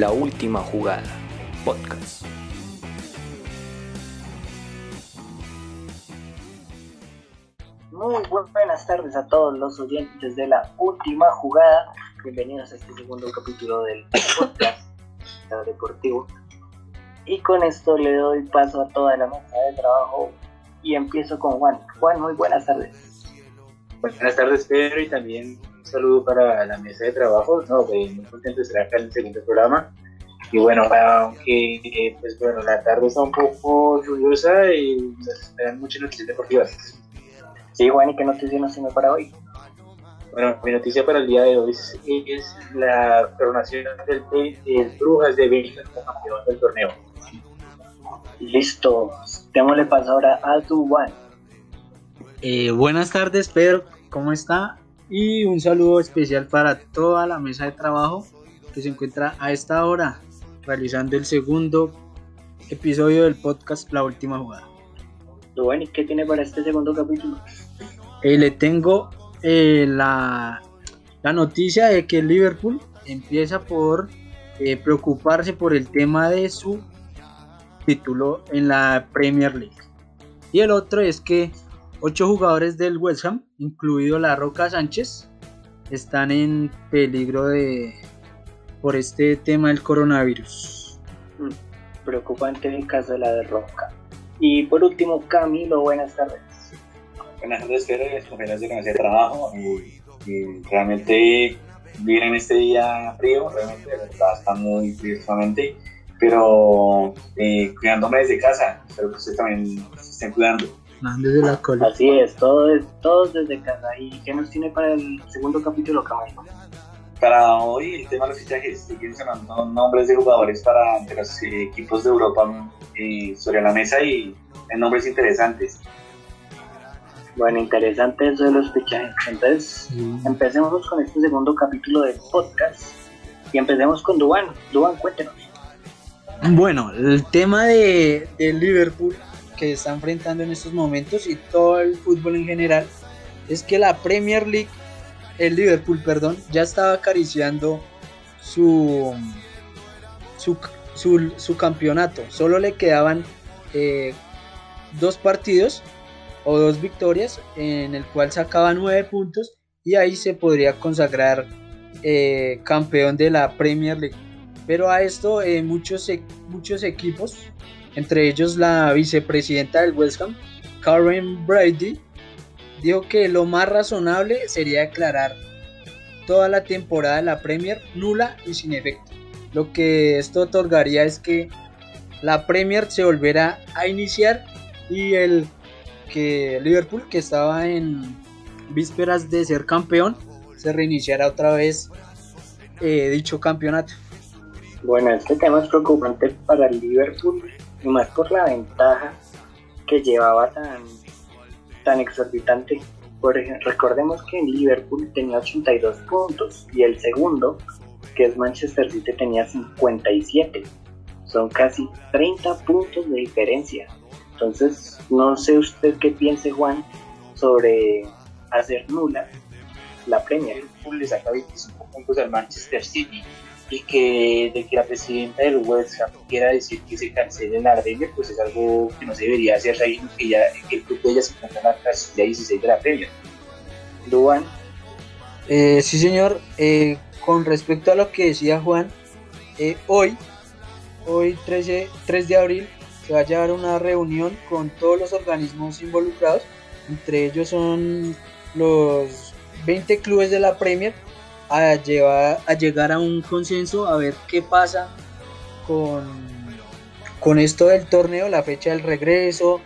La última jugada, podcast. Muy buenas tardes a todos los oyentes de la última jugada. Bienvenidos a este segundo capítulo del podcast deportivo. Y con esto le doy paso a toda la mesa de trabajo y empiezo con Juan. Juan, muy buenas tardes. Buenas tardes, Pedro, y también saludo para la mesa de trabajo. No, pues, muy contento de estar acá en el segundo programa. Y bueno, aunque eh, pues bueno, la tarde está un poco lluviosa y nos esperan muchas noticias deportivas. Sí, Juan, ¿y qué noticia nos tiene para hoy? Bueno, mi noticia para el día de hoy es, es la coronación del, del Brujas de Bélgica como campeón del torneo. Listo, démosle paso ahora a tu Juan. Eh, buenas tardes, Pedro, ¿cómo está? Y un saludo especial para toda la mesa de trabajo que se encuentra a esta hora realizando el segundo episodio del podcast La Última Jugada. ¿y qué tiene para este segundo capítulo? Eh, le tengo eh, la, la noticia de que Liverpool empieza por eh, preocuparse por el tema de su título en la Premier League. Y el otro es que ocho jugadores del West Ham, incluido la Roca Sánchez, están en peligro de por este tema del coronavirus. Mm, Preocupante el caso de la de Roca. Y por último, Camilo, buenas tardes. Buenas tardes, Pedro, y las compañeras de de trabajo. Y, y realmente vivir en este día frío, realmente está muy frío últimamente, pero eh, cuidándome desde casa. Espero que ustedes también se estén cuidando. Desde la cola. Así es, todo es, todos desde casa. ¿Y qué nos tiene para el segundo capítulo, Camilo? Para hoy, el tema de los fichajes, siguen sonando nombres de jugadores para de los eh, equipos de Europa eh, sobre la mesa y hay nombres interesantes. Bueno, interesante eso de los fichajes. Entonces, empecemos con este segundo capítulo del podcast. Y empecemos con Duan. Duan, cuéntenos. Bueno, el tema de, de Liverpool que está enfrentando en estos momentos y todo el fútbol en general es que la Premier League, el Liverpool, perdón, ya estaba acariciando su, su, su, su campeonato. Solo le quedaban eh, dos partidos o dos victorias en el cual sacaba nueve puntos y ahí se podría consagrar eh, campeón de la Premier League. Pero a esto eh, muchos, muchos equipos, entre ellos la vicepresidenta del West Ham, Karen Brady, dijo que lo más razonable sería declarar toda la temporada de la Premier nula y sin efecto. Lo que esto otorgaría es que la Premier se volverá a iniciar y el que Liverpool, que estaba en vísperas de ser campeón, se reiniciará otra vez eh, dicho campeonato. Bueno, este tema es preocupante para el Liverpool y más por la ventaja que llevaba tan, tan exorbitante. Por ejemplo, recordemos que en Liverpool tenía 82 puntos y el segundo, que es Manchester City, tenía 57. Son casi 30 puntos de diferencia. Entonces, no sé usted qué piense, Juan, sobre hacer nula la Premier. Liverpool le saca 25 puntos al Manchester City y que de que la presidenta del West Ham quiera decir que se cancele la Premier, pues es algo que no se debería hacer, sabiendo que, ya, el club de ella se encuentra en la casilla 16 de la Premier. Duan. Eh, sí, señor. Eh, con respecto a lo que decía Juan, eh, hoy, hoy 13, 3 de abril, se va a llevar una reunión con todos los organismos involucrados. Entre ellos son los 20 clubes de la Premier a, llevar, a llegar a un consenso a ver qué pasa con, con esto del torneo, la fecha del regreso,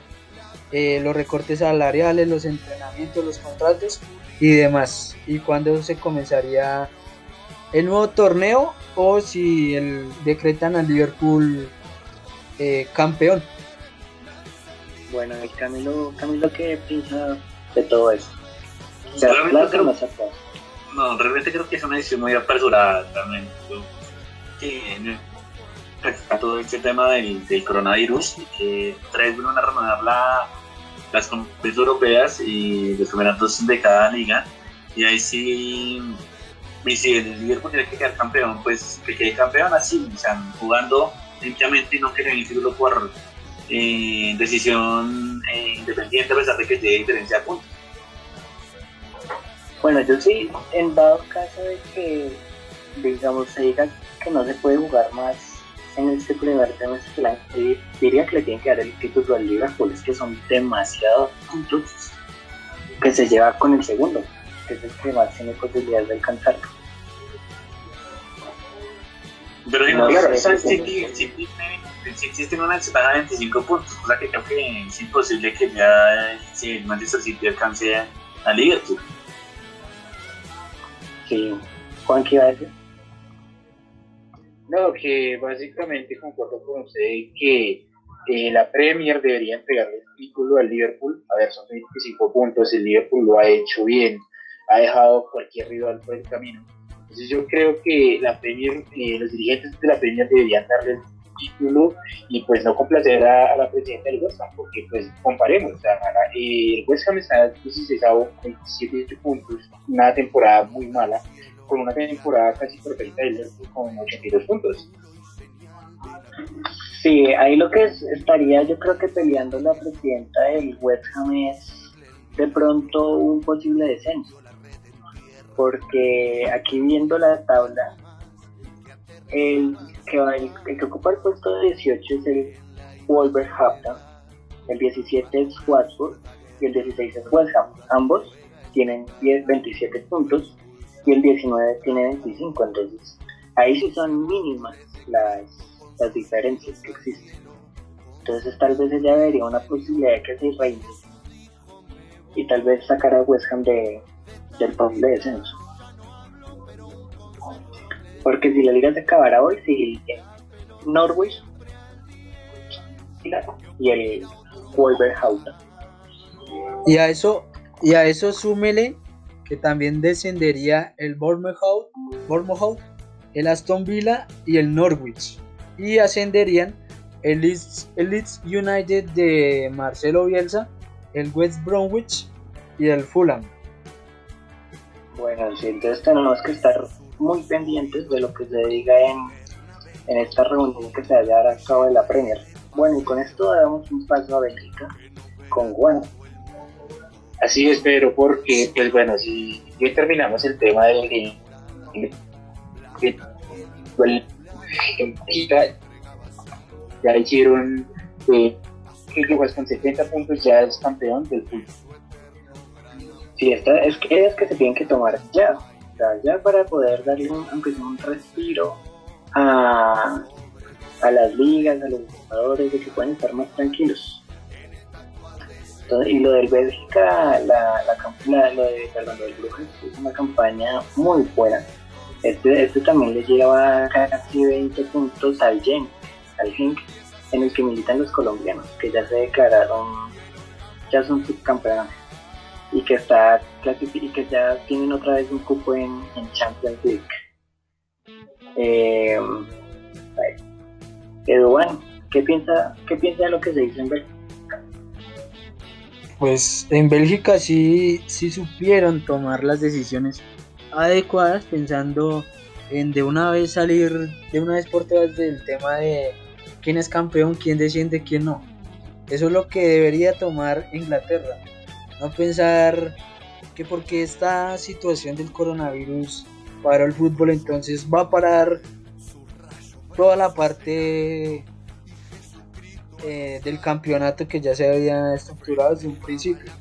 eh, los recortes salariales, los entrenamientos, los contratos y demás. Y cuándo se comenzaría el nuevo torneo o si el, decretan al Liverpool eh, campeón. Bueno, el Camilo, Camilo, ¿qué piensa de todo eso? O sea, Realmente claro que creo- no se atrasa. No, realmente creo que es una decisión muy apresurada también. Que está todo este tema del, del coronavirus que trae van a renovar la, las competiciones europeas y los campeonatos de cada liga. Y ahí sí, y si el Liverpool tiene que quedar campeón, pues que quede campeón así, o sea, jugando limpiamente y no que el título por eh, decisión eh, independiente a pesar de que tiene diferencia de puntos. Bueno, yo sí, en dado caso de que, digamos, se diga que no se puede jugar más en este primer semestre diría que le tienen que dar el título al Liverpool, es que son demasiados puntos que se lleva con el segundo, que es el que más tiene posibilidades de alcanzarlo. Pero No, digamos, o sea, tiene- City existe una ventaja de 25 puntos, cosa que creo que es imposible que ya si el Manchester City alcance a Liverpool. Sí, Juan, ¿qué iba a decir? No, que básicamente concuerdo con usted que eh, la Premier debería entregarle el título al Liverpool. A ver, son 25 puntos, el Liverpool lo ha hecho bien, ha dejado cualquier rival por el camino. Entonces yo creo que la Premier, eh, los dirigentes de la Premier deberían darle el título y pues no complacer a, a la presidenta del West Ham, porque pues comparemos, o sea, eh, el West Ham está 16 con 27 puntos, una temporada muy mala, con una temporada casi perfecta del Liverpool con 82 puntos. Sí, ahí lo que es- estaría yo creo que peleando la presidenta del West Ham es de pronto un posible descenso. Porque aquí viendo la tabla, el que, va- el, el ocupa el puesto de 18 es el Wolverhampton, el 17 es Watford y el 16 es West Ham. Ambos tienen 10, 27 puntos y el 19 tiene 25, entonces ahí sí son mínimas las, las diferencias que existen. Entonces tal vez ella vería una posibilidad de que se reine y tal vez sacar a West Ham de, del posible descenso. Porque si la liga se acabara hoy, si Norwich y el Wolverhampton. Y a eso, y a eso súmele que también descendería el Bournemouth, Bournemouth, el Aston Villa y el Norwich. Y ascenderían el Leeds, el Leeds United de Marcelo Bielsa, el West Bromwich y el Fulham. Bueno, sí, entonces tenemos que estar muy pendientes de lo que se diga en, en esta reunión que se va a llevar a cabo de la Premier. Bueno, y con esto damos un paso a Bélgica con Juan. Así es, Pedro, porque, pues bueno, si ya terminamos el tema del Bélgica, ya hicieron eh, que con 70 puntos ya es campeón del fútbol. Sí, esta, es que es que se tienen que tomar ya, ya para poder darle un, aunque sea un respiro a, a las ligas, a los jugadores, de que puedan estar más tranquilos. Y lo del Bélgica, la, la, lo de, perdón, lo del Brujas es una campaña muy buena. Este, este también le lleva casi 20 puntos al Genk, al Genk, en el que militan los colombianos, que ya se declararon, ya son subcampeones y que está y que ya tienen otra vez un cupo en, en Champions League. Eh. Edu, bueno, ¿qué piensa, ¿qué piensa de lo que se dice en Bélgica? Pues en Bélgica sí, sí supieron tomar las decisiones adecuadas pensando en de una vez salir de una vez por todas del tema de quién es campeón, quién desciende, quién no. Eso es lo que debería tomar Inglaterra. No pensar que porque esta situación del coronavirus paró el fútbol, entonces va a parar toda la parte eh, del campeonato que ya se había estructurado desde un principio.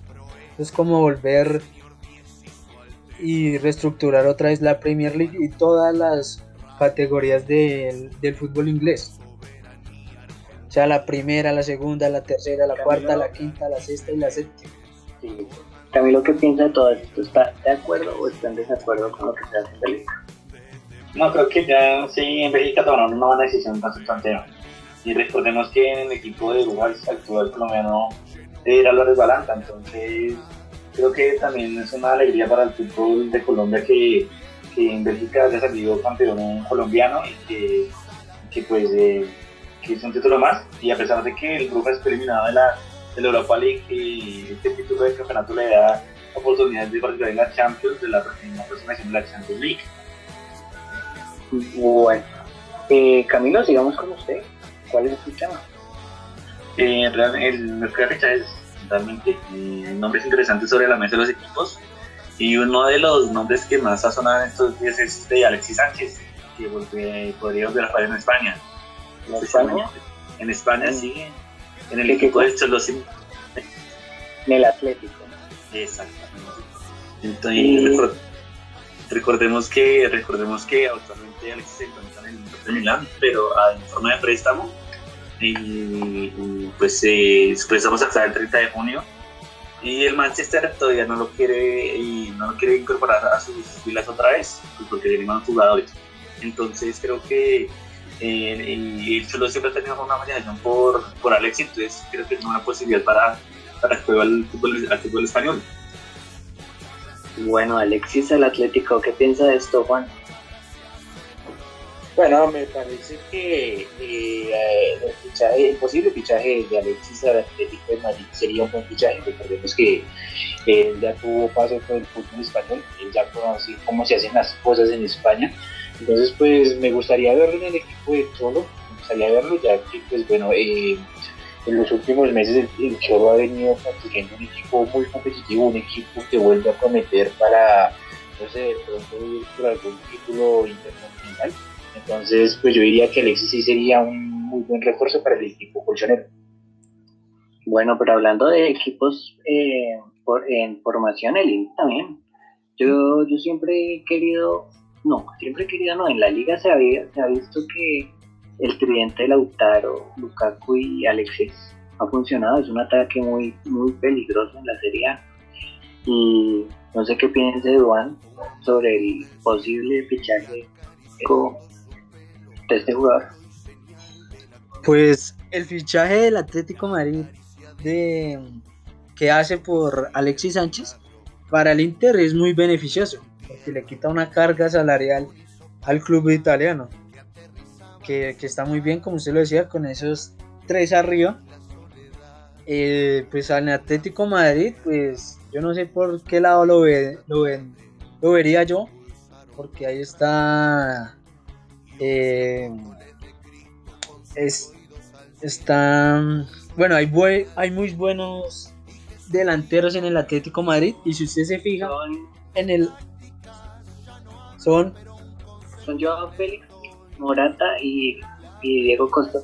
Es como volver y reestructurar otra vez la Premier League y todas las categorías del, del fútbol inglés. O la primera, la segunda, la tercera, la cuarta, la quinta, la sexta y la séptima. Sí. Camilo, ¿qué piensa de todo esto? ¿Está de acuerdo o está en desacuerdo con lo que se hace en Bélgica? No, creo que ya sí, en Bélgica tomaron una buena decisión para su planteo. Y recordemos que en el equipo de Uruguay actúa el colombiano era Álvarez Balanta, entonces creo que también es una alegría para el fútbol de Colombia que, que en Bélgica haya salido campeón un colombiano y que, que pues eh, que es un título más y a pesar de que el grupo es eliminado de la, de la Europa League y este título de campeonato le da oportunidades de participar en la Champions de la, en la próxima edición de la Champions League. Bueno, eh, Camilo, sigamos con usted. ¿Cuál es su tema? Eh, el mercado de fichajes realmente eh, nombres interesantes sobre la mesa de los equipos y uno de los nombres que más ha sonado en estos días es este Alexis Sánchez que volve, podría volver a jugar en España ¿En España? en España Mm. sí en el ¿Qué equipo de Chelsea En el Atlético. exactamente. Entonces Y- recordemos que recordemos que actualmente Alexis se encuentra en el Inter de Milán pero a- en forma de préstamo y, y, pues eh, su préstamo el 30 de junio y el Manchester todavía no lo quiere y no lo quiere incorporar a sus filas otra vez pues, porque tiene más jugadores. Entonces creo que eh, y el Cholo siempre ha tenido una fascinación por, por Alexis entonces creo que es una posibilidad para, para juegue al fútbol, al fútbol español Bueno, Alexis al Atlético, ¿qué piensa de esto, Juan? Bueno, me parece que eh, el, fichaje, el posible fichaje de Alexis al Atlético de Madrid sería un buen fichaje. Recordemos que él ya tuvo paso por el fútbol español, él ya conoce cómo se hacen las cosas en España. Entonces, pues me gustaría verlo en el equipo de Cholo, me gustaría verlo, ya que, pues bueno, eh, en los últimos meses el, el Cholo ha venido construyendo un equipo muy competitivo, un equipo que vuelve a prometer para, no sé, pronto ir por algún título internacional. Entonces, pues yo diría que Alexis sí sería un muy buen refuerzo para el equipo colchonero. Bueno, pero hablando de equipos eh, por- en formación, el también. Yo, yo siempre he querido, no, siempre querido, no, en la liga se, había, ha visto que el tridente de Lautaro, Lukaku y Alexis ha funcionado, es un ataque muy, muy peligroso en la Serie A. Y no sé qué piense Duan sobre el posible fichaje de este jugador. Pues el fichaje del Atlético Madrid de, que hace por Alexis Sánchez para el Inter es muy beneficioso le quita una carga salarial al club italiano que, que está muy bien como usted lo decía con esos tres arriba. Eh, pues al Atlético Madrid pues yo no sé por qué lado lo, ve, lo, ven- lo vería yo porque ahí está eh, es, están bueno hay bue- hay muy buenos delanteros en el Atlético Madrid y si usted se fija en el son son Joao Félix, Morata y, y Diego Costa.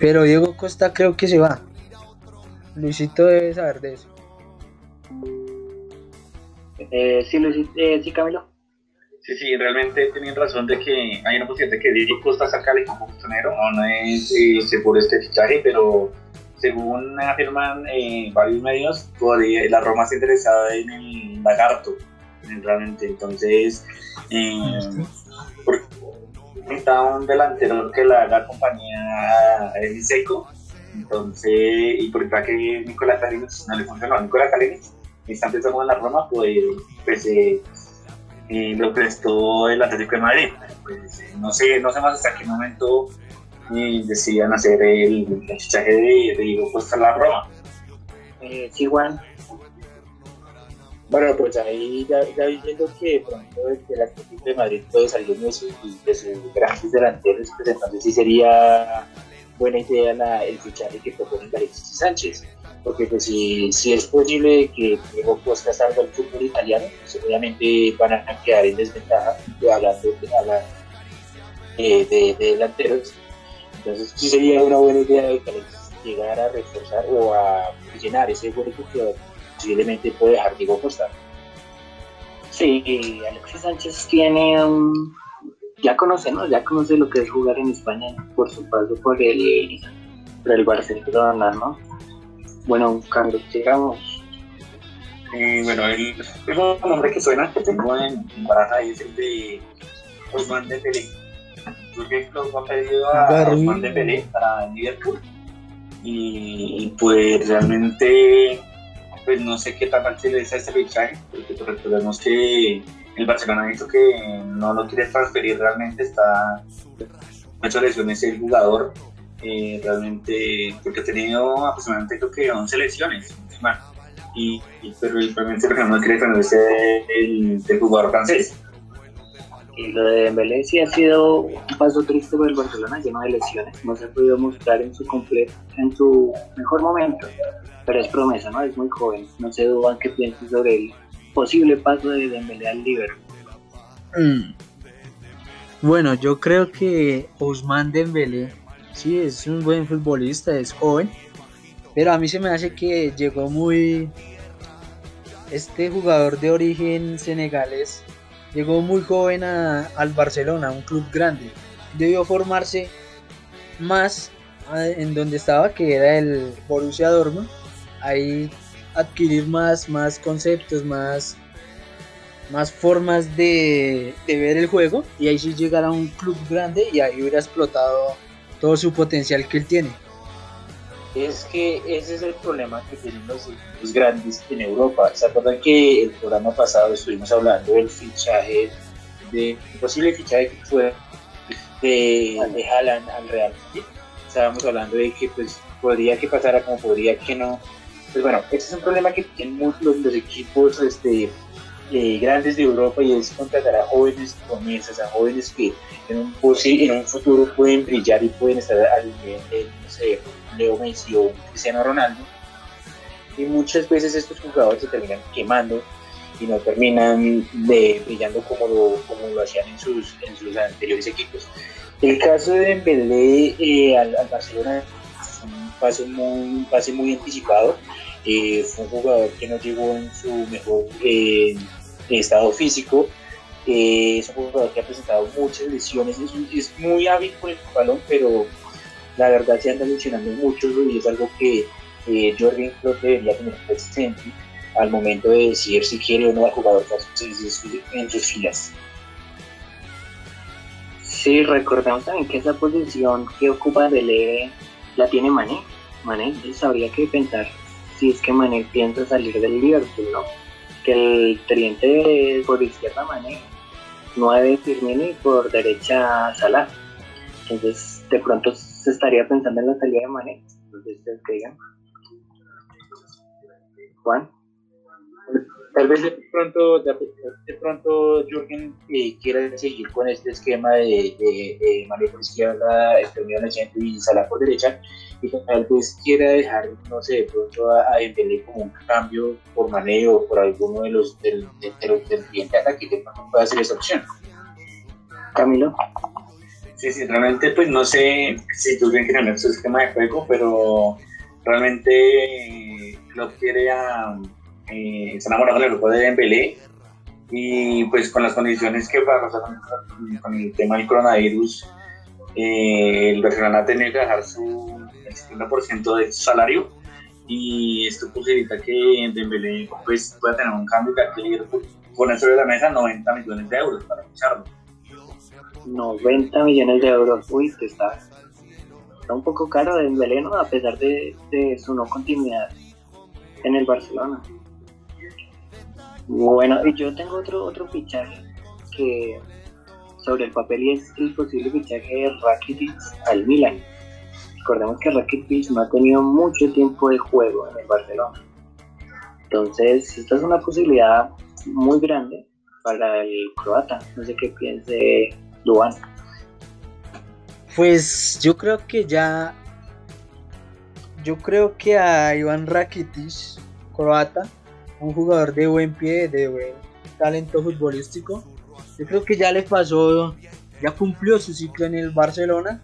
pero Diego Costa creo que se va Luisito debe saber de eso Eh, sí, Luis, eh, sí, Camilo. Sí, sí, realmente tienen razón de que hay una posibilidad de que Diego Costa saca al equipo colchonero, aún no es eh, seguro este fichaje, pero según afirman eh, varios medios, podría- la Roma está interesada en el Lagarto, realmente, entonces, eh, un delantero que la haga compañía es seco, entonces, y por que Nicolás Calinis no le funcionó Nicolás Calinis, está empezando en la Roma, pues, pues eh, eh, lo prestó el Atlético de Madrid. Pues, eh, no sé, no sé más hasta qué momento eh, decidan hacer el, fichaje de, de Diego Costa a la Roma. Eh, sí. Bueno, pues ahí ya, ya viendo que de pronto el, el Atlético de Madrid puede salir de sus, de sus grandes delanteros, pues entonces sí sería buena idea la, el fichaje que propone Alexis Sánchez. Porque pues si, si es posible que Diego Costa salga al fútbol italiano, pues obviamente van a quedar en desventaja de hablando eh, de, de delanteros. Entonces sí sería una buena idea de que Alexis a reforzar o a llenar ese hueco que posiblemente puede dejar Diego Costa. Sí, Alexis Sánchez tiene un... Ya conoce, ¿no? Ya conoce lo que es jugar en España por su paso por el, por el Barcelona, ¿no? Bueno, Carlos, llegamos. Y bueno, el, el nombre que suena que tengo en, en baraja es el de Ousmane Dembélé. Jürgen Klopp ha pedido a Garry. Ousmane Dembélé para el Liverpool y, y, pues realmente pues no sé qué tan fácil es este fichaje porque pues, recordemos que el Barcelona ha dicho que no lo quiere transferir realmente está muchas lesiones el jugador eh, realmente porque ha tenido aproximadamente creo que 11 lesiones y, y pero el realmente el no quiere transferirse el, del jugador francés Y lo de Dembélé sí ha sido un paso triste para el Barcelona, lleno de lesiones. No se ha podido mostrar en su completo, en su mejor momento. Pero es promesa, ¿no? Es muy joven. No sé, Duban, qué piensas sobre el posible paso de Dembélé al Liverpool. Mm. Bueno, yo creo que Ousmane Dembélé sí es un buen futbolista, es joven, pero a mí se me hace que llegó muy este jugador de origen senegalés llegó muy joven al Barcelona, un club grande. Debió formarse más en donde estaba, que era el Borussia Dortmund. Ahí adquirir más, más conceptos, más, más formas de, de ver el juego y ahí sí llegar a un club grande y ahí hubiera explotado todo su potencial que él tiene. Es que ese es el problema que tienen los equipos grandes en Europa. ¿Se acuerdan que el programa pasado estuvimos hablando del fichaje, de el posible fichaje que fue de, de Haaland al Real Madrid? Estábamos hablando de que pues podría que pasara como podría que no. Pues bueno, ese es un problema que tienen muchos los, los equipos este, eh, grandes de Europa y es contratar a jóvenes promesas, a jóvenes que en un, en un futuro pueden brillar y pueden estar al nivel de, no sé, Leo Messi o Cristiano Ronaldo. Y muchas veces estos jugadores se terminan quemando y no terminan de, brillando como lo, como lo hacían en sus, en sus anteriores equipos. El caso de Dembélé eh, al, al Barcelona fue un pase muy, un pase muy anticipado. Eh, fue un jugador que no llegó en su mejor eh, estado físico. Eh, es un jugador que ha presentado muchas lesiones. Es, es muy hábil con el balón, pero la verdad se anda lesionando mucho y es algo que eh, Jorgen debería tener presente al momento de decir si quiere o no al jugador en sus, filas. Sí, recordemos también que esa posición que ocupa Dembélé la tiene Mané. Mané, entonces habría que pensar si es que Mané piensa salir del Liverpool, ¿no? Que el tridente es por izquierda Mané, 9 Firmino y por derecha Salah. Entonces, de pronto se estaría pensando en la salida de Mané. Sé ustedes digan. Juan. Tal vez de pronto, de, de pronto Jürgen eh, quiera seguir con este esquema de, de, de Mané por izquierda, el centro y Salah por derecha, y tal vez quiera dejar, no sé, de pronto a, a Dembélé como un cambio por Mané o por alguno de los del, de, de los del ataque, de pronto pueda ser esa opción. Camilo. Sí, sí, realmente pues no sé si tú bien cambiar su esquema de juego, pero realmente lo quiere a... Eh, está enamorado del grupo de Dembélé y pues con las condiciones que pasó con, el tema del coronavirus, eh, el Barcelona tenido que dejar su el 50% de su salario y esto posibilita que Dembélé pues pueda tener un cambio que aquí Liverpool pone sobre la mesa 90 millones de euros para ficharlo. 90 millones de euros. Uy, que está, está un poco caro de Dembélé, ¿no? A pesar de, de su no continuidad en el Barcelona. Bueno, y yo tengo otro otro fichaje que sobre el papel y es el posible fichaje de Rakitic al Milan. Recordemos que Rakitic no ha tenido mucho tiempo de juego en el Barcelona. Entonces, esta es una posibilidad muy grande para el croata. No sé qué piense Duan. Pues yo creo que ya. Yo creo que a Iván Rakitic, croata, un jugador de buen pie, de buen talento futbolístico, yo creo que ya le pasó, ya cumplió su ciclo en el Barcelona.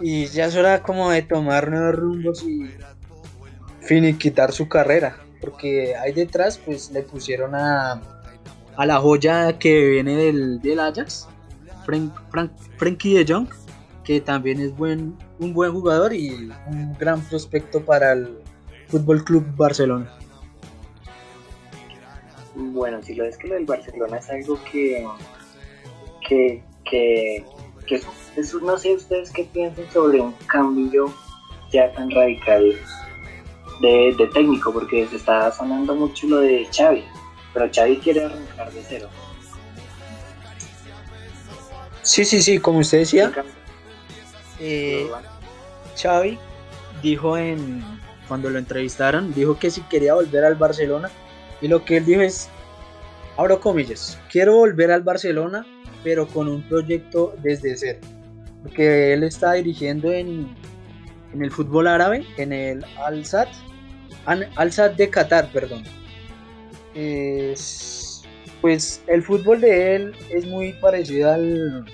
Y ya es hora como de tomar nuevos rumbos y finiquitar su carrera. Porque ahí detrás, pues le pusieron a, a la joya que viene del, del Ajax, Frank, Frank, Frankie de Jong, que también es buen, un buen jugador y un gran prospecto para el Fútbol Club Barcelona. Bueno, si lo es que lo del Barcelona es algo que, que, que, que eso, no sé ustedes qué piensan sobre un cambio ya tan radical de, de técnico, porque se está sonando mucho lo de Xavi, pero Xavi quiere arrancar de cero. Sí, sí, sí, como usted decía, eh, Xavi dijo en cuando lo entrevistaron, dijo que si quería volver al Barcelona y lo que él dijo es, abro comillas, quiero volver al Barcelona pero con un proyecto desde cero, porque él está dirigiendo en, en el fútbol árabe, en el Al-Sad, Al-Sad de Qatar, perdón. Pues el fútbol de él es muy parecido al,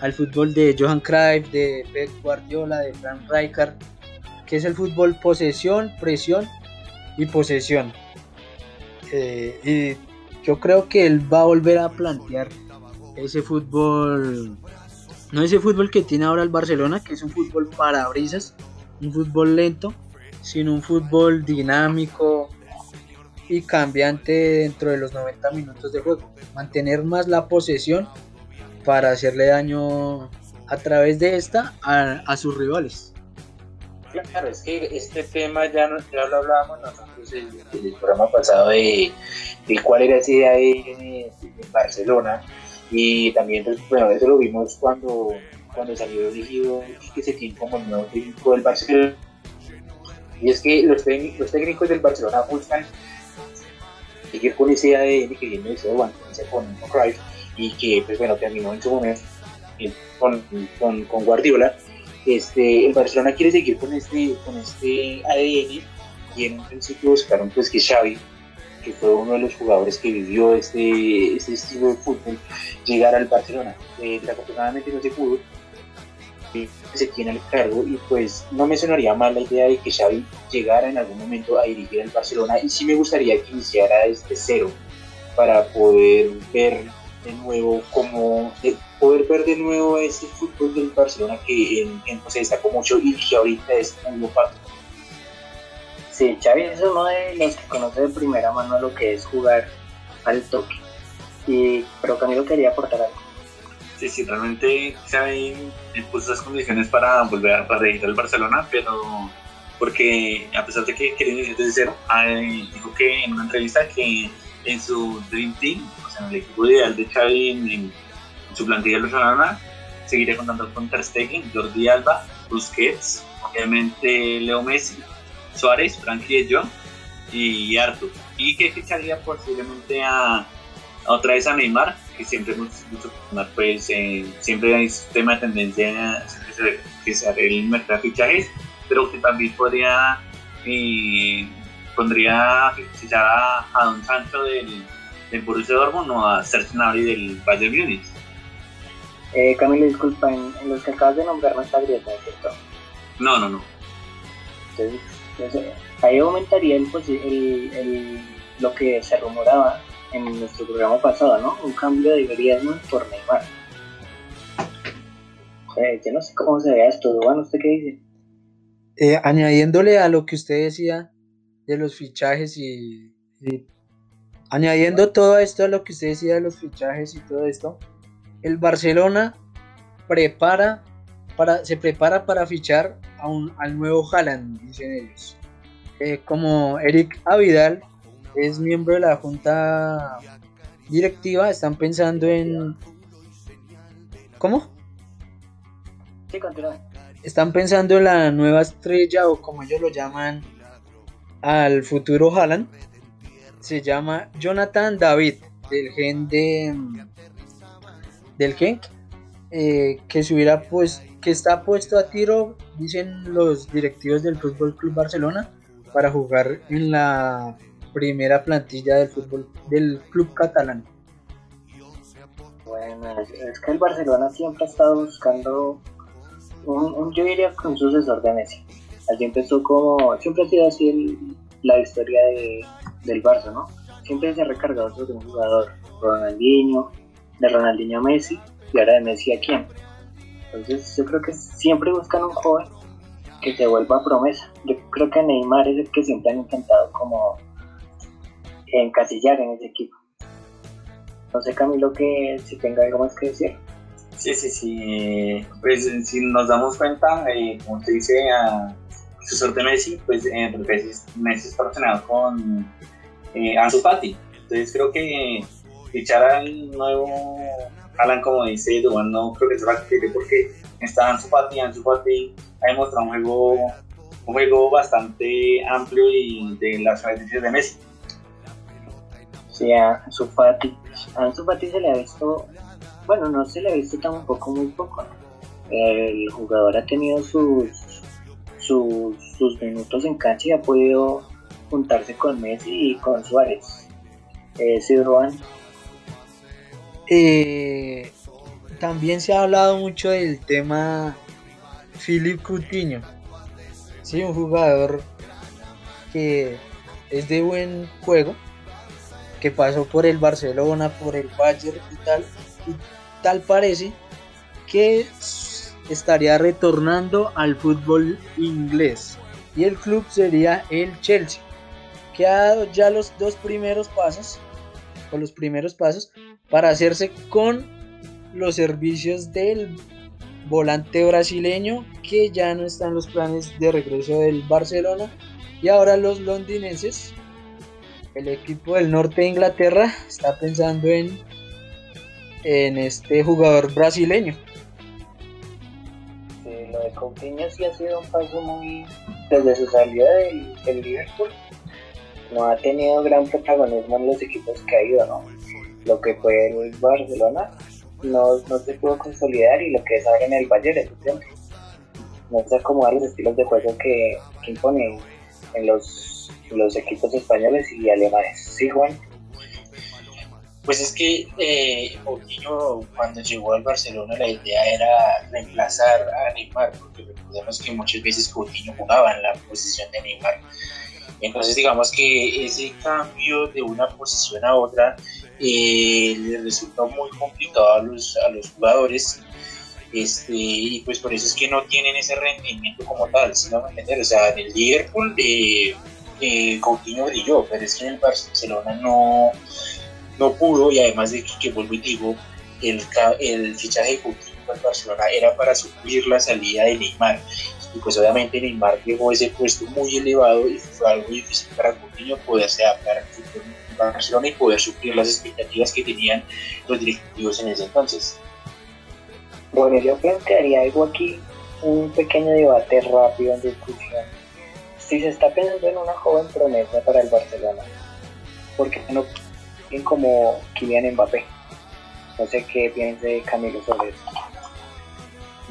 al fútbol de Johan Cruyff, de Pep Guardiola, de Frank Rijkaard, que es el fútbol posesión, presión y posesión. Eh, y yo creo que él va a volver a plantear ese fútbol, no ese fútbol que tiene ahora el Barcelona, que es un fútbol para brisas, un fútbol lento, sino un fútbol dinámico y cambiante dentro de los 90 minutos de juego. Mantener más la posesión para hacerle daño a través de esta a, sus rivales. Claro, es que este tema ya, ya lo hablábamos nosotros en, el programa pasado de, cuál era esa idea de, Barcelona y también pues, bueno, eso lo vimos cuando, cuando salió elegido que se tiene como el nuevo técnico del Barcelona y es que los, técnicos, técnicos del Barcelona buscan seguir con ese ADN que viene de ese con, con Cruyff y que pues bueno terminó en su momento con, con, con, Guardiola este el Barcelona quiere seguir con este con este ADN y en un principio buscaron pues que Xavi que fue uno de los jugadores que vivió este, este estilo de fútbol llegar al Barcelona. Eh, desafortunadamente no se pudo se tiene el cargo y pues no me sonaría mal la idea de que Xavi llegara en algún momento a dirigir al Barcelona y sí me gustaría que iniciara desde cero para poder ver de nuevo como poder ver de nuevo ese fútbol del Barcelona que en, en se destacó mucho y que ahorita es muy opaco. Sí, Xavi es uno de los que conoce de primera mano lo que es jugar al toque. Y, pero Camilo quería aportar algo. Sí, sí, realmente Xavi puso esas condiciones para volver a para al Barcelona, pero porque a pesar de que quería iniciar desde cero, dijo que en una entrevista que en su Dream Team en el equipo ideal de Xavi en, su plantilla Barcelona seguiría contando con Ter Stegen, Jordi Alba, Busquets, obviamente Leo Messi, Suárez, Frankie de y Arthur. Y que ficharía posiblemente a, otra vez a Neymar, que siempre pues eh, siempre hay tema de tendencia que se el mercado de fichajes, pero que también podría eh, pondría fichar a, a Don Sancho del del Borussia Dortmund o a Serge Gnabry del Bayern Munich. Eh, Camilo, disculpa, en, los que acabas de nombrar no está Griezmann, ¿cierto? No, no, no. Entonces, ahí aumentaría el, el, el, lo que se rumoraba en nuestro programa pasado, ¿no? Un cambio de Griezmann por Neymar. Eh, yo no sé cómo se ve esto, bueno, ¿usted qué dice? Eh, añadiéndole a lo que usted decía de los fichajes y, y Añadiendo todo esto a lo que usted decía de los fichajes y todo esto, el Barcelona prepara para, se prepara para fichar a un, al nuevo Haaland, dicen ellos. Eh, como Eric Avidal es miembro de la junta directiva, están pensando en... ¿Cómo? Sí, continúa. Están pensando en la nueva estrella o como ellos lo llaman al futuro Haaland se llama Jonathan David, del gen de. del gen eh, que se hubiera pues que está puesto a tiro, dicen los directivos del Fútbol Club Barcelona, para jugar en la primera plantilla del fútbol del club catalán. Bueno, es que el Barcelona siempre ha estado buscando un, yo diría un sucesor de Messi. Allí empezó como, siempre ha sido así la historia de, del Barça, ¿no? Siempre se ha recargado sobre un jugador, Ronaldinho, de Ronaldinho a Messi y ahora de Messi a quién. Entonces yo creo que siempre buscan un joven que se vuelva promesa. Yo creo que Neymar es el que siempre han intentado como encasillar en ese equipo. No sé Camilo que si tenga algo más que decir. Sí, sí, sí. Pues si nos damos cuenta, eh, como te dice a su suerte Messi, pues eh, Messi, está relacionado con eh, Ansu Fati. Entonces creo que fichar al nuevo Alan, como dice Duan, no creo que se factible porque está Ansu Fati. Ansu Fati ha demostrado un juego, un juego bastante amplio y de las características de Messi. Sí, a Ansu. A Ansu se le ha visto bueno, no se le ha visto tampoco muy poco. El jugador ha tenido sus, sus, minutos en cancha y ha podido juntarse con Messi y con Suárez. Eh, eh, también se ha hablado mucho del tema Philip Coutinho. Sí, un jugador que es de buen juego, que pasó por el Barcelona, por el Bayern y tal, tal parece que estaría retornando al fútbol inglés. Y el club sería el Chelsea que ha dado ya los dos primeros pasos o los primeros pasos para hacerse con los servicios del volante brasileño que ya no están los planes de regreso del Barcelona y ahora los londinenses el equipo del norte de Inglaterra está pensando en en este jugador brasileño. Sí, lo de Coutinho sí ha sido un paso muy. desde su salida del, Liverpool, no ha tenido gran protagonismo en los equipos que ha ido, ¿no? Lo que fue el Barcelona no, no se pudo consolidar y lo que es ahora en el Bayern es no se acomodan los estilos de juego que, que imponen en los, los equipos españoles y alemanes. ¿Sí, Juan? Pues es que eh, cuando llegó al Barcelona la idea era reemplazar a Neymar, porque recordemos que muchas veces Coutinho jugaba en la posición de Neymar. Entonces digamos que ese cambio de una posición a otra eh, le resultó muy complicado a los, a los jugadores este, y pues por eso es que no tienen ese rendimiento como tal, si no me entender, o sea, en el Liverpool eh, eh, Coutinho brilló, pero es que en el Barcelona no, no pudo y además de que, vuelvo y digo, el, el fichaje de Coutinho al Barcelona era para suplir la salida de Neymar y pues obviamente Neymar llegó a ese puesto muy elevado y fue algo difícil para Coutinho poderse adaptar al Barcelona y poder suplir las expectativas que tenían los directivos en ese entonces. Bueno, yo plantearía algo aquí, un pequeño debate rápido en discusión. Si se está pensando en una joven promesa para el Barcelona, ¿por qué no como Kylian Mbappé. No sé qué piense Camilo sobre eso.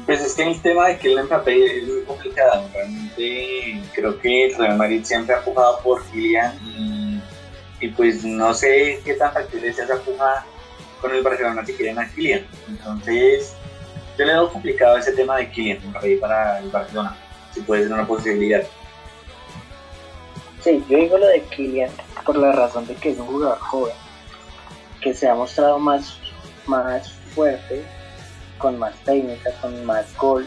Pues es que el tema de Kylian Mbappé es muy complicado. Realmente creo que el Real Madrid siempre ha empujado por Kylian y, pues no sé qué tan factible es esa con el Barcelona si quieren a Kylian. Entonces yo le doy complicado ese tema de Kylian Mbappé para el Barcelona, si puede ser una posibilidad. Sí, yo digo lo de Kylian por la razón de que es un jugador joven que se ha mostrado más, más fuerte, con más técnica, con más gol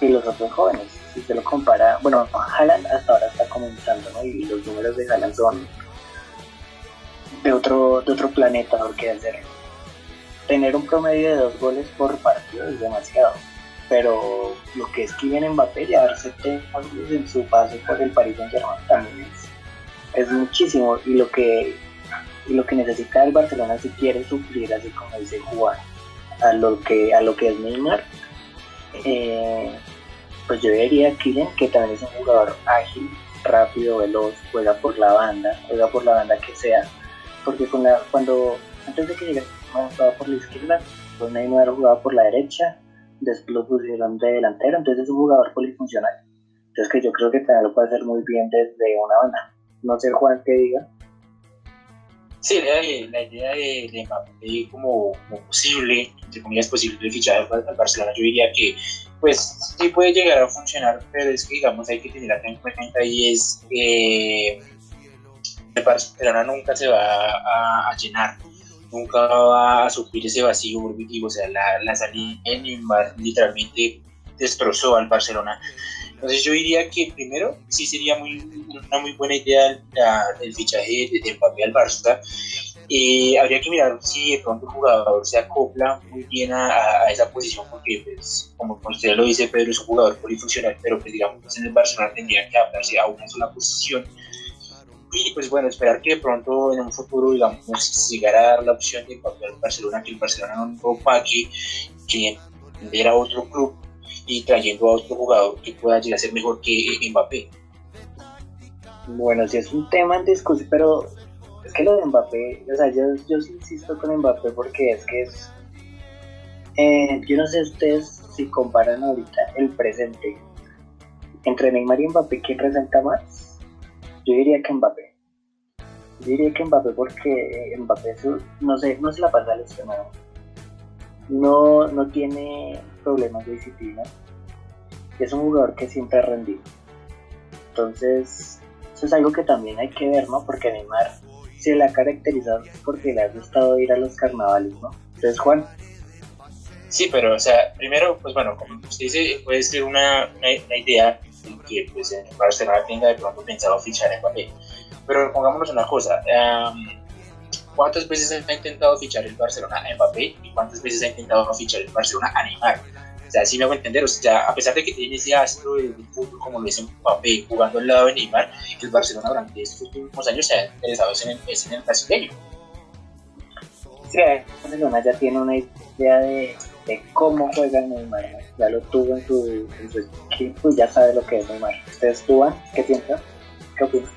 que los otros jóvenes. Si se lo compara, bueno, Haaland hasta ahora está comenzando, ¿no? Y los números de Haaland son de otro, de otro planeta, porque hacer tener un promedio de dos goles por partido es demasiado. Pero lo que es viene Mbappé, llevarse tres goles en su paso por el Paris Saint Germain también es, es muchísimo. Y lo que y lo que necesita el Barcelona si quiere suplir así como dice jugar a lo que a lo que es Neymar eh, pues yo diría Kylian que también es un jugador ágil rápido veloz juega por la banda juega por la banda que sea porque cuando antes de que llegara jugaba por la izquierda pues Neymar jugaba por la derecha después lo pusieron de delantero entonces es un jugador polifuncional. Entonces que yo creo que también lo puede hacer muy bien desde una banda. No sé Juan qué diga. Sí, la, la idea de, de Mbappé como, posible, entre comillas posible, fichaje al Barcelona, yo diría que pues sí puede llegar a funcionar, pero es que digamos hay que tener en cuenta y es que el Barcelona nunca se va a, llenar, nunca va a suplir ese vacío o sea, la, la salida de Neymar literalmente destrozó al Barcelona. Entonces yo diría que primero sí sería muy, una muy buena idea el fichaje de, de Mbappé al Barça Eh, habría que mirar si de pronto el jugador se acopla muy bien a, esa posición, porque, pues, como usted lo dice, Pedro es un jugador polifuncional, pero pues, digamos, en el Barcelona tendría que adaptarse a una sola posición. Y pues bueno, esperar que de pronto en un futuro, digamos, llegara a dar la opción de papel Barcelona, que el Barcelona no opaque, que vender a otro club y trayendo a otro jugador que pueda llegar a ser mejor que Mbappé. Bueno, si es un tema en discusión, pero es que lo de Mbappé, o sea, yo, yo insisto con Mbappé porque es que es. Eh, yo no sé ustedes si comparan ahorita el presente entre Neymar y Mbappé, ¿quién presenta más? Yo diría que Mbappé. Yo diría que Mbappé porque Mbappé no sé, no se la pasa lesionado. No, no tiene problemas de disciplina. Es un jugador que siempre ha rendido. Entonces, eso es algo que también hay que ver, ¿no? Porque Neymar se le ha caracterizado porque le ha gustado ir a los carnavales, ¿no? Entonces, Juan. Sí, pero, o sea, primero, pues bueno, como usted dice, puede ser una, una, idea que pues, en Barcelona tenga de pronto pensado fichar en Mbappé. Pero pongámonos una cosa, ¿cuántas veces ha intentado fichar el Barcelona a Mbappé y cuántas veces ha intentado fichar el Barcelona a Neymar? O sea, sí me hago entender, o sea, a pesar de que tiene ese astro del fútbol, como lo dice Mbappé, jugando al lado de Neymar, el Barcelona durante estos últimos años se ha interesado en el, en el brasileño. Sí, el Barcelona ya tiene una idea de, de cómo juega Neymar, ya lo tuvo en su, equipo y ya sabe lo que es Neymar. ¿Ustedes, Tuban, qué piensan? ¿Qué opinan?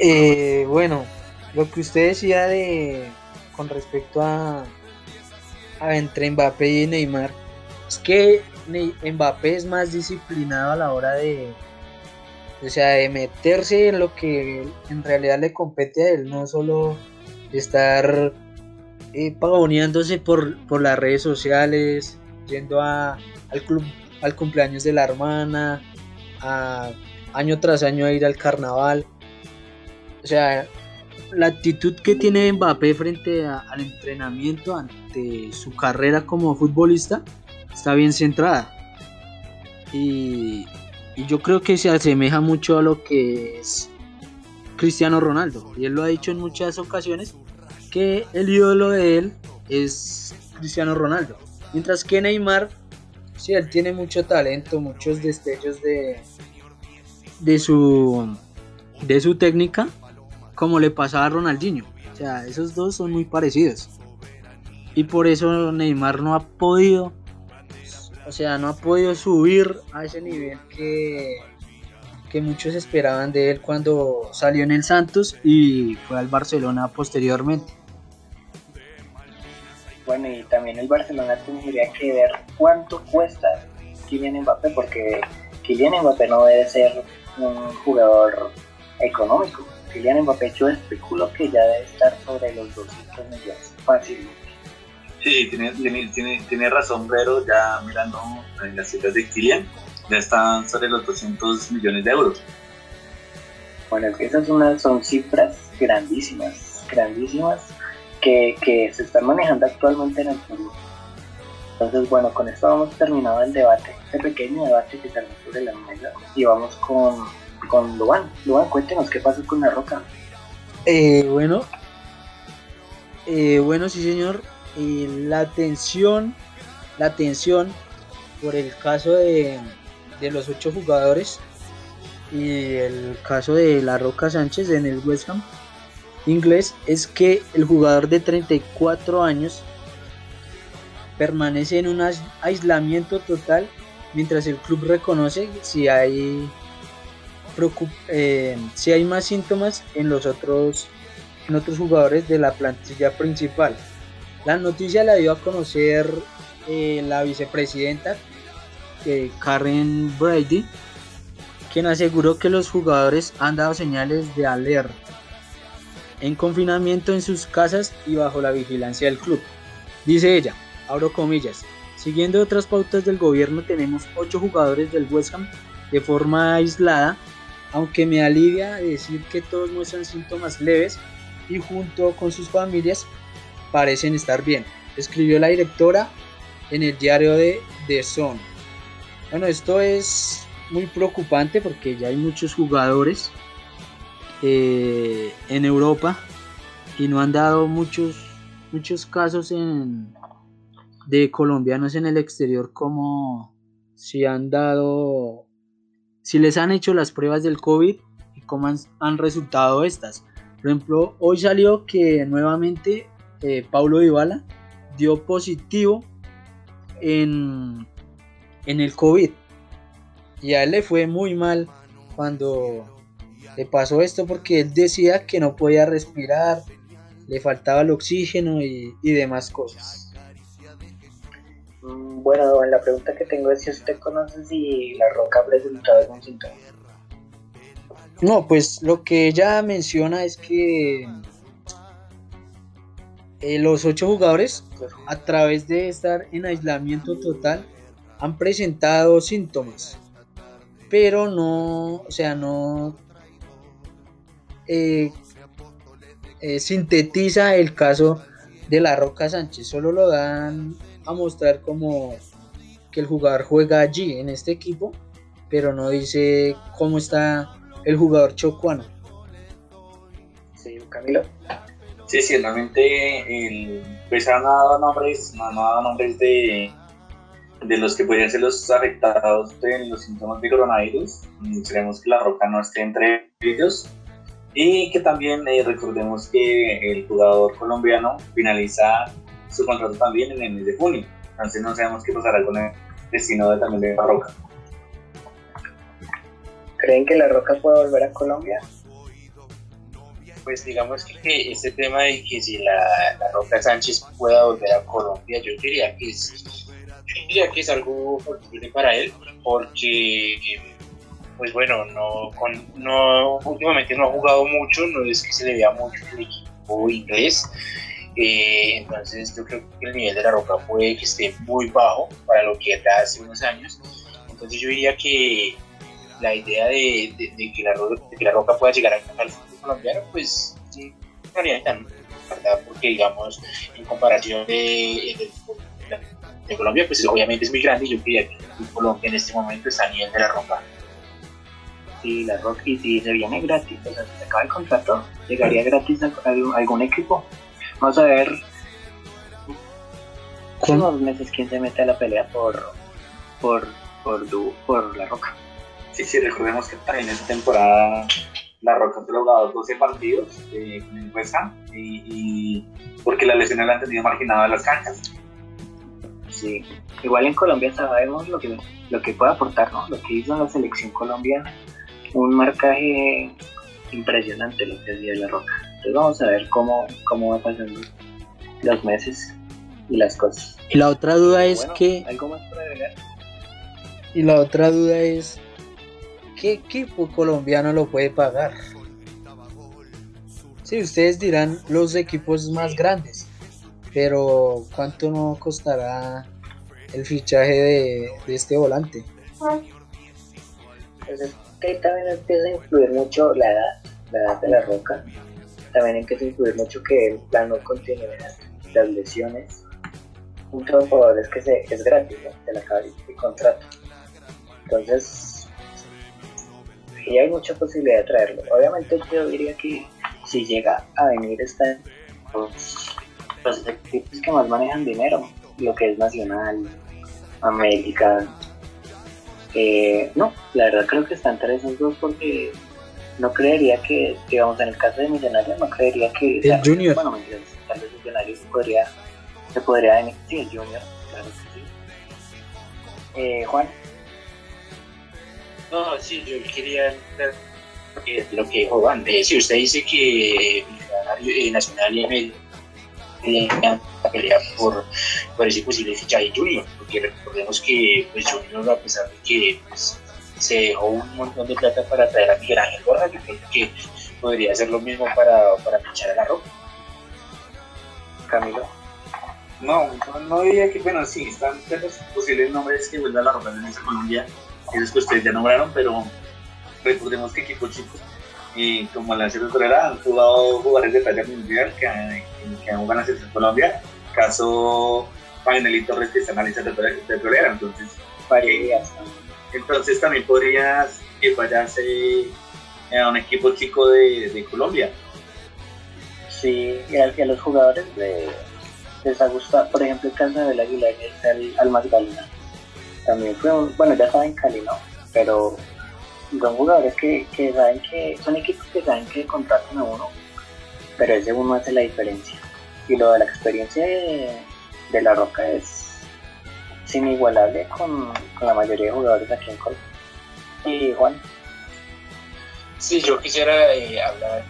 Eh, bueno, lo que usted decía de con respecto a, a entre Mbappé y Neymar, es que Mbappé es más disciplinado a la hora de, o sea, de meterse en lo que en realidad le compete a él, no solo estar eh, pavoneándose por, por las redes sociales, yendo al club, al cumpleaños de la hermana, a, año tras año a ir al carnaval. O sea, la actitud que tiene Mbappé frente al entrenamiento, ante su carrera como futbolista, está bien centrada. Y, yo creo que se asemeja mucho a lo que es Cristiano Ronaldo. Y él lo ha dicho en muchas ocasiones que el ídolo de él es Cristiano Ronaldo. Mientras que Neymar, sí, él tiene mucho talento, muchos destellos de, de, su, de su técnica, como le pasaba a Ronaldinho. O sea, esos dos son muy parecidos. Y por eso Neymar no ha podido o sea, no ha podido subir a ese nivel que, que muchos esperaban de él cuando salió en el Santos y fue al Barcelona posteriormente. Bueno, y también el Barcelona tendría que ver cuánto cuesta Kylian Mbappé, porque Kylian Mbappé no debe ser un jugador económico. Kylian Mbappé yo especulo que ya debe estar sobre los 200 millones fácilmente. Sí, tiene, tiene, tiene, razón, pero ya mirando en las cifras de Kylian, ya están sobre los 200 millones de euros. Bueno, es que esas son, son cifras grandísimas, grandísimas, que, se están manejando actualmente en el fútbol. Entonces, bueno, con esto vamos terminado el debate, este pequeño debate que salió sobre la mesa, y vamos con, con Luan. Luan, cuéntenos qué pasó con la roca. Eh, bueno, eh, bueno, sí, señor la atención, la atención por el caso de, los ocho jugadores y el caso de La Roca Sánchez en el West Ham inglés es que el jugador de 34 años permanece en un aislamiento total mientras el club reconoce si hay eh, si hay más síntomas en los otros en otros jugadores de la plantilla principal. La noticia la dio a conocer eh, la vicepresidenta eh, Karen Brady, quien aseguró que los jugadores han dado señales de alerta en confinamiento en sus casas y bajo la vigilancia del club. Dice ella, abro comillas, siguiendo otras pautas del gobierno tenemos ocho jugadores del West Ham de forma aislada, aunque me alivia decir que todos muestran síntomas leves y junto con sus familias parecen estar bien, escribió la directora en el diario de The Sun. Bueno, esto es muy preocupante porque ya hay muchos jugadores eh, en Europa y no han dado muchos, muchos casos en, de colombianos en el exterior como si han dado, si les han hecho las pruebas del COVID y cómo han, resultado estas. Por ejemplo, hoy salió que nuevamente eh, Paulo Dybala dio positivo en, en el COVID. Y a él le fue muy mal cuando le pasó esto porque él decía que no podía respirar, le faltaba el oxígeno y, demás cosas. Mm, bueno, la pregunta que tengo es si usted conoce si la roca ha presentado algún síntoma. No, pues lo que ella menciona es que eh, los ocho jugadores, a través de estar en aislamiento total, han presentado síntomas, pero no, o sea, no eh, eh, sintetiza el caso de la Roca Sánchez, solo lo dan a mostrar como que el jugador juega allí en este equipo, pero no dice cómo está el jugador chocuano. Sí, Camilo. Sí, sí, realmente el, pues han dado nombres, han dado nombres de, de los que podrían ser los afectados de los síntomas de coronavirus. Esperemos que la roca no esté entre ellos. Y que también eh, recordemos que el jugador colombiano finaliza su contrato también en el mes de junio. Entonces no sabemos qué pasará con el destino de, también de la roca. ¿Creen que la roca puede volver a Colombia? pues digamos que, este tema de que si la, Roca Sánchez pueda volver a Colombia, yo diría que es, diría que es algo posible para él, porque pues bueno, no, no últimamente no ha jugado mucho, no es que se le vea mucho el equipo inglés. Eh, entonces yo creo que el nivel de la roca puede que esté muy bajo para lo que era hace unos años. Entonces yo diría que la idea de, que, la, que, la, roca pueda llegar al fútbol colombiano, pues sí, ¿verdad? Porque digamos, en comparación de, de, Colombia, pues obviamente es muy grande y yo diría que Colombia en este momento está a nivel de la roca. Sí, la roca, y si se viene gratis, o sea, si se acaba el contrato, llegaría gratis a, algún equipo. Vamos a ver unos meses quién se mete a la pelea por por por, por la roca. Sí, sí, recordemos que en esta temporada la Roca ha jugado 12 partidos eh, con el West y, porque las lesiones la han tenido marginada en las canchas. Sí, igual en Colombia sabemos lo que, lo que puede aportar, ¿no? Lo que hizo la selección colombiana, un marcaje impresionante lo que hacía la Roca. Entonces vamos a ver cómo, cómo va pasando los meses y las cosas. Y la otra duda es que... ¿Algo más para agregar? Y la otra duda es ¿qué equipo colombiano lo puede pagar? Sí, ustedes dirán los equipos más grandes, pero ¿cuánto no costará el fichaje de, este volante? Pues es que también empieza a influir mucho la edad, la edad de la roca. También empieza a influir mucho que el plan no las lesiones. Muchos jugadores que se, es gratis, ¿no? se le acaba el contrato. Entonces, y hay mucha posibilidad de traerlo. Obviamente yo diría que si llega a venir está los, los equipos que más manejan dinero, lo que es Nacional, América. Eh, no, la verdad creo que están entre esos dos porque no creería que, digamos, en el caso de Millonarios, no creería que... El Junior. Bueno, tal vez Millonarios podría, se podría venir. Sí, el Junior, claro que sí. Eh, Juan. No, sí, yo quería lo que dijo Juan. Eh, si usted dice que eh, Nacional y eh, a pelear por, por ese posible fichaje Junior, porque recordemos que pues, Junior, a pesar de que pues, se dejó un montón de plata para traer a Miguel Ángel Borja, yo creo que podría hacer lo mismo para, para fichar a la Roca. Camilo. No, no, diría que, bueno, sí, están los posibles nombres que vuelva a la Roca en Colombia esos que ustedes ya nombraron, pero recordemos que equipos chicos y como la Sierra Torera han jugado jugadores de talla mundial que, que, han jugado en la Selección Colombia, caso Paganelli Torres que está en la lista petrolera, entonces varias. Entonces también podrías que vayas a un equipo chico de, de Colombia. Sí, y a, a los jugadores de, les ha gustado, por ejemplo, el caso de Abel Aguilar y el al Magdalena. También fue un, bueno, ya saben Cali, ¿no? Pero son jugadores que, que saben que, son equipos que saben que contratan a uno, pero ese uno hace la diferencia. Y lo de la experiencia de, La Roca es inigualable con, con la mayoría de jugadores aquí en Colombia. Y Juan, Sí, yo quisiera eh, hablar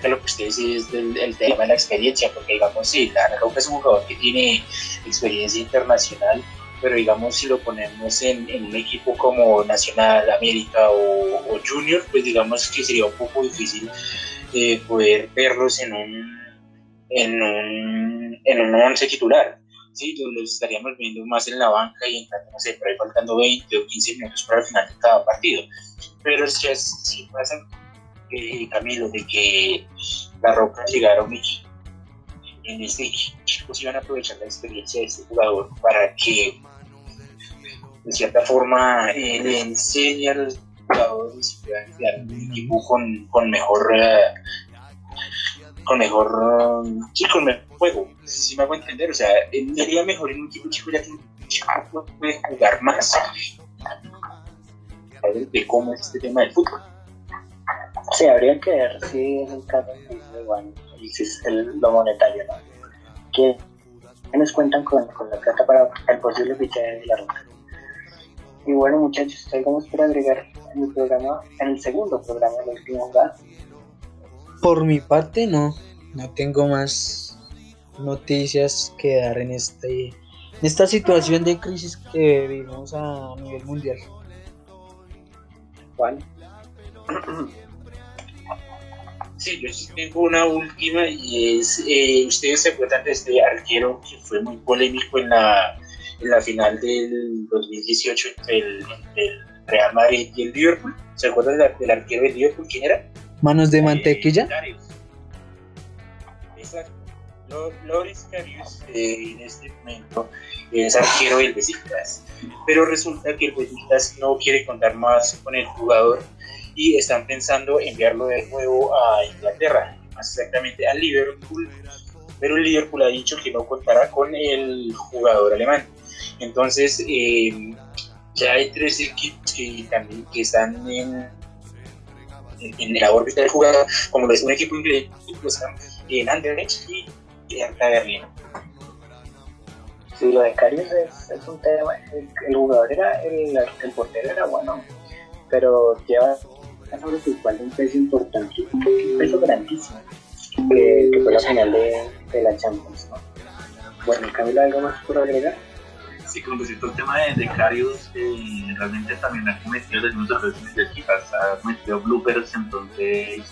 de lo que usted dice es del el tema de la experiencia, porque digamos, sí, la Roca es un jugador que tiene experiencia internacional, pero digamos, si lo ponemos en, en un equipo como Nacional, América o, o Junior, pues digamos que sería un poco difícil eh, poder verlos en un, en un, en un once titular. Sí, los estaríamos viendo más en la banca y entrando, no sé, por ahí faltando 20 o 15 minutos para el final de cada partido. Pero es que si pasa, eh, Camilo, de que la Roca un equipo, en este equipo se iban a aprovechar la experiencia de este jugador para que, de cierta forma, eh, le enseñe a los jugadores un equipo con, con mejor. eh, con mejor sí, con mejor juego, si me hago entender, o sea, sería mejor en un equipo chico ya que un chico puede jugar más de cómo es este tema del fútbol. sí, habría que ver si es el caso y si es el- lo monetario, ¿no? Que quienes cuentan con, con la plata para el posible fichaje de La Roca. Y bueno, muchachos, ¿algo más para agregar en el programa, en el segundo programa del último jugada? Por mi parte, no. No tengo más noticias que dar en, este, en esta situación de crisis que vivimos a nivel mundial. Juan. Sí, yo sí tengo una última y es, eh, ustedes se acuerdan de este arquero que fue muy polémico en la, en la final del 2018 entre el, Real Madrid y el Liverpool. ¿Se acuerdan del, del arquero del Liverpool? ¿Quién era? Manos de mantequilla. Eh, Karius. Exacto. Lo- Loris Karius eh, en este momento es arquero del Besiktas, pero resulta que el Besiktas no quiere contar más con el jugador y están pensando enviarlo de nuevo a Inglaterra, más exactamente al Liverpool, pero el Liverpool ha dicho que no contará con el jugador alemán. Entonces, eh, ya hay tres equipos que también que están en, en la órbita del jugador, como lo es un equipo inglés, en Anderlecht y Hertha Berlín. Sí, lo de Carius es, es un tema. El, jugador era, el, portero era bueno, pero lleva sobre su un peso importante, un peso grandísimo, que, que fue la final de, de la Champions. ¿no? Bueno, Camilo, ¿algo más por agregar? Sí, con respecto al tema de, de Karius, eh, realmente también ha cometido en el equipas, ha cometido bloopers, entonces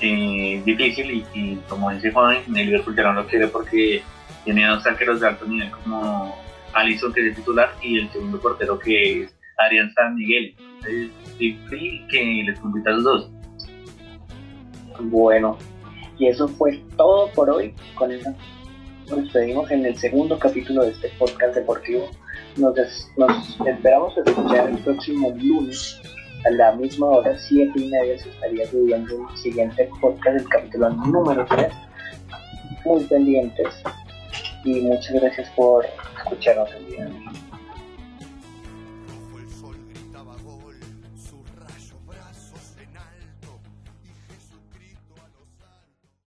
eh, difícil y, como dice Juan, el Liverpool ya no lo quiere porque tiene dos arqueros de alto nivel como Alisson que es el titular y el segundo portero que es Adrián San Miguel. Entonces, difícil que les compita los dos. Bueno, y eso fue todo por hoy. Con eso nos despedimos en el segundo capítulo de este podcast deportivo. Nos, nos esperamos escuchar el próximo lunes a la misma hora, siete y media, se estaría subiendo el siguiente podcast, el capítulo número 3. Muy pendientes y muchas gracias por escucharnos el día.